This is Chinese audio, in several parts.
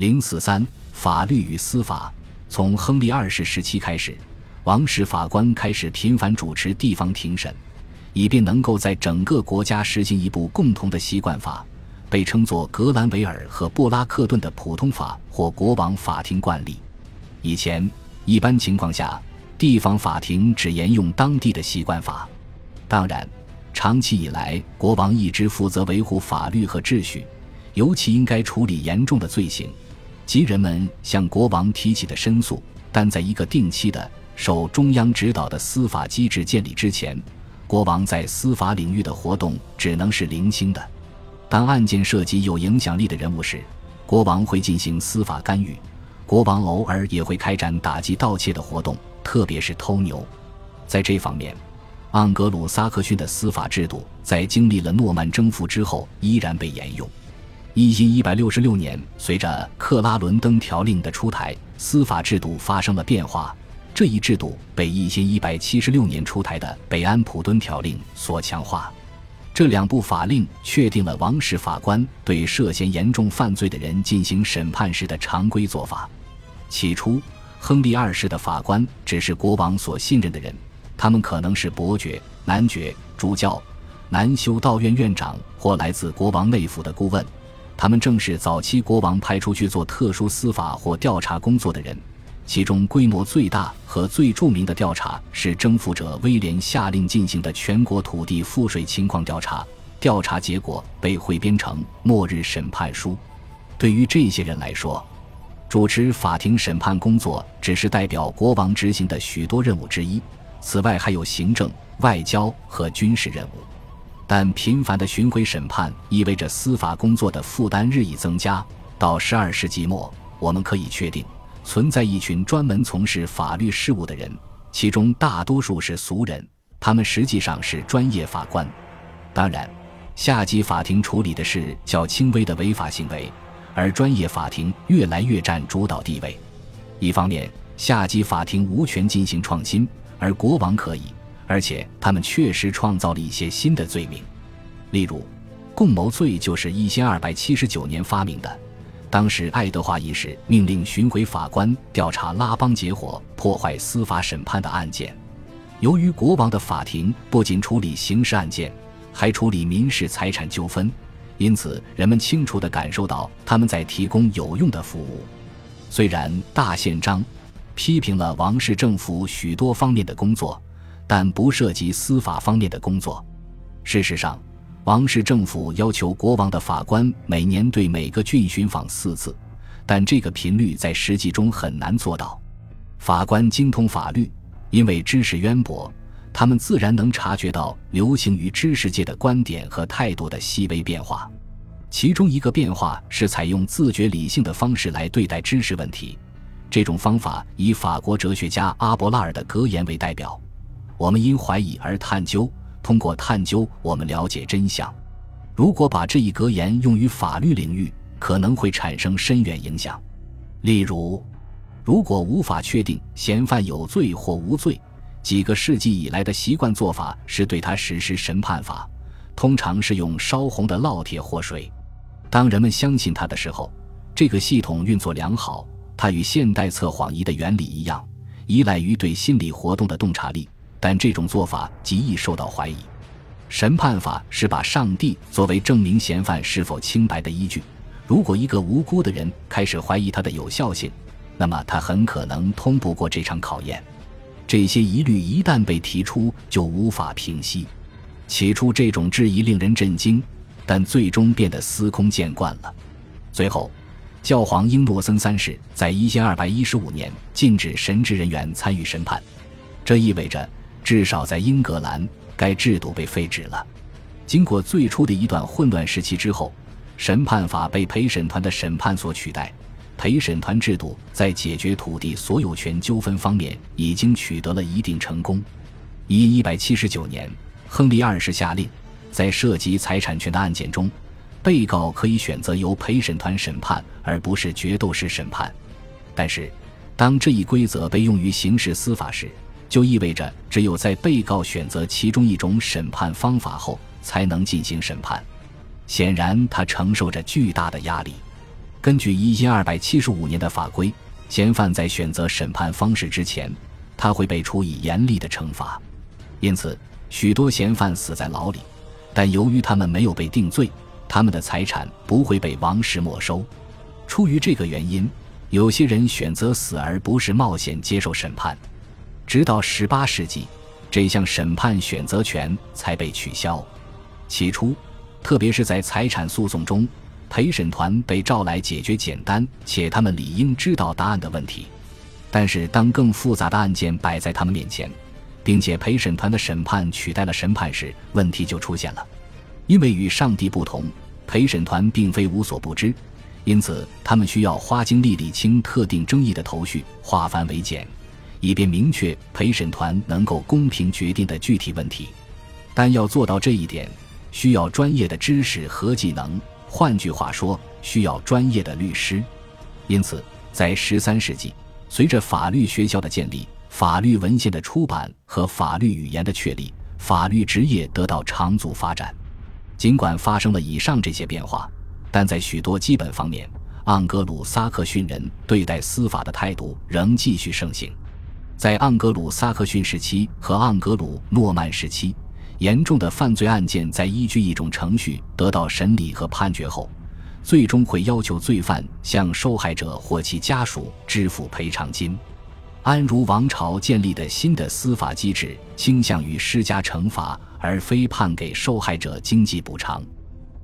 零四三法律与司法。从亨利二世时期开始，王室法官开始频繁主持地方庭审，以便能够在整个国家实行一部共同的习惯法，被称作格兰维尔和布拉克顿的普通法或国王法庭惯例。以前，一般情况下，地方法庭只沿用当地的习惯法。当然，长期以来，国王一直负责维护法律和秩序，尤其应该处理严重的罪行。及人们向国王提起的申诉，但在一个定期的、受中央指导的司法机制建立之前，国王在司法领域的活动只能是零星的。当案件涉及有影响力的人物时，国王会进行司法干预。国王偶尔也会开展打击盗窃的活动，特别是偷牛。在这方面，盎格鲁撒克逊的司法制度在经历了诺曼征服之后依然被沿用。一一一百六十六年，随着克拉伦登条令的出台，司法制度发生了变化。这一制度被一千一百七十六年出台的北安普敦条令所强化。这两部法令确定了王室法官对涉嫌严重犯罪的人进行审判时的常规做法。起初，亨利二世的法官只是国王所信任的人，他们可能是伯爵、男爵、主教、南修道院院长或来自国王内府的顾问。他们正是早期国王派出去做特殊司法或调查工作的人，其中规模最大和最著名的调查是征服者威廉下令进行的全国土地赋税情况调查。调查结果被汇编成《末日审判书》。对于这些人来说，主持法庭审判工作只是代表国王执行的许多任务之一，此外还有行政、外交和军事任务。但频繁的巡回审判意味着司法工作的负担日益增加。到十二世纪末，我们可以确定存在一群专门从事法律事务的人，其中大多数是俗人，他们实际上是专业法官。当然，下级法庭处理的是较轻微的违法行为，而专业法庭越来越占主导地位。一方面，下级法庭无权进行创新，而国王可以。而且他们确实创造了一些新的罪名，例如，共谋罪就是一千二百七十九年发明的。当时爱德华一世命令巡回法官调查拉帮结伙破坏司法审判的案件。由于国王的法庭不仅处理刑事案件，还处理民事财产纠纷，因此人们清楚地感受到他们在提供有用的服务。虽然大宪章批评了王室政府许多方面的工作。但不涉及司法方面的工作。事实上，王室政府要求国王的法官每年对每个郡巡访四次，但这个频率在实际中很难做到。法官精通法律，因为知识渊博，他们自然能察觉到流行于知识界的观点和态度的细微变化。其中一个变化是采用自觉理性的方式来对待知识问题。这种方法以法国哲学家阿伯拉尔的格言为代表。我们因怀疑而探究，通过探究，我们了解真相。如果把这一格言用于法律领域，可能会产生深远影响。例如，如果无法确定嫌犯有罪或无罪，几个世纪以来的习惯做法是对他实施审判法，通常是用烧红的烙铁或水。当人们相信他的时候，这个系统运作良好。它与现代测谎仪的原理一样，依赖于对心理活动的洞察力。但这种做法极易受到怀疑。审判法是把上帝作为证明嫌犯是否清白的依据。如果一个无辜的人开始怀疑它的有效性，那么他很可能通不过这场考验。这些疑虑一旦被提出，就无法平息。起初，这种质疑令人震惊，但最终变得司空见惯了。最后，教皇英诺森三世在一千二百一十五年禁止神职人员参与审判，这意味着。至少在英格兰，该制度被废止了。经过最初的一段混乱时期之后，审判法被陪审团的审判所取代。陪审团制度在解决土地所有权纠纷方面已经取得了一定成功。一一百七十九年，亨利二世下令，在涉及财产权的案件中，被告可以选择由陪审团审判，而不是决斗式审判。但是，当这一规则被用于刑事司法时，就意味着，只有在被告选择其中一种审判方法后，才能进行审判。显然，他承受着巨大的压力。根据一千二百七十五年的法规，嫌犯在选择审判方式之前，他会被处以严厉的惩罚。因此，许多嫌犯死在牢里，但由于他们没有被定罪，他们的财产不会被王室没收。出于这个原因，有些人选择死而不是冒险接受审判。直到十八世纪，这项审判选择权才被取消。起初，特别是在财产诉讼中，陪审团被召来解决简单且他们理应知道答案的问题。但是，当更复杂的案件摆在他们面前，并且陪审团的审判取代了审判时，问题就出现了。因为与上帝不同，陪审团并非无所不知。因此，他们需要花精力理清特定争议的头绪，化繁为简，以便明确陪审团能够公平决定的具体问题。但要做到这一点，需要专业的知识和技能，换句话说，需要专业的律师。因此，在十三世纪，随着法律学校的建立、法律文献的出版和法律语言的确立，法律职业得到长足发展。尽管发生了以上这些变化。但在许多基本方面，盎格鲁撒克逊人对待司法的态度仍继续盛行。在盎格鲁撒克逊时期和盎格鲁诺曼时期，严重的犯罪案件在依据一种程序得到审理和判决后，最终会要求罪犯向受害者或其家属支付赔偿金。安茹王朝建立的新的司法机制倾向于施加惩罚，而非判给受害者经济补偿。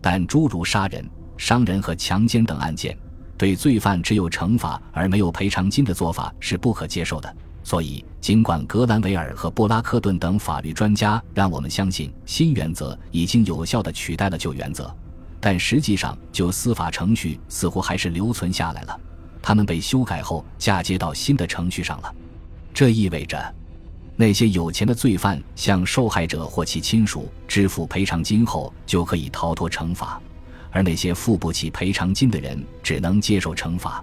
但诸如杀人。伤人和强奸等案件，对罪犯只有惩罚而没有赔偿金的做法是不可接受的。所以，尽管格兰维尔和布拉克顿等法律专家让我们相信新原则已经有效地取代了旧原则，但实际上旧司法程序似乎还是留存下来了。他们被修改后嫁接到新的程序上了。这意味着，那些有钱的罪犯向受害者或其亲属支付赔偿金后，就可以逃脱惩罚。而那些付不起赔偿金的人只能接受惩罚。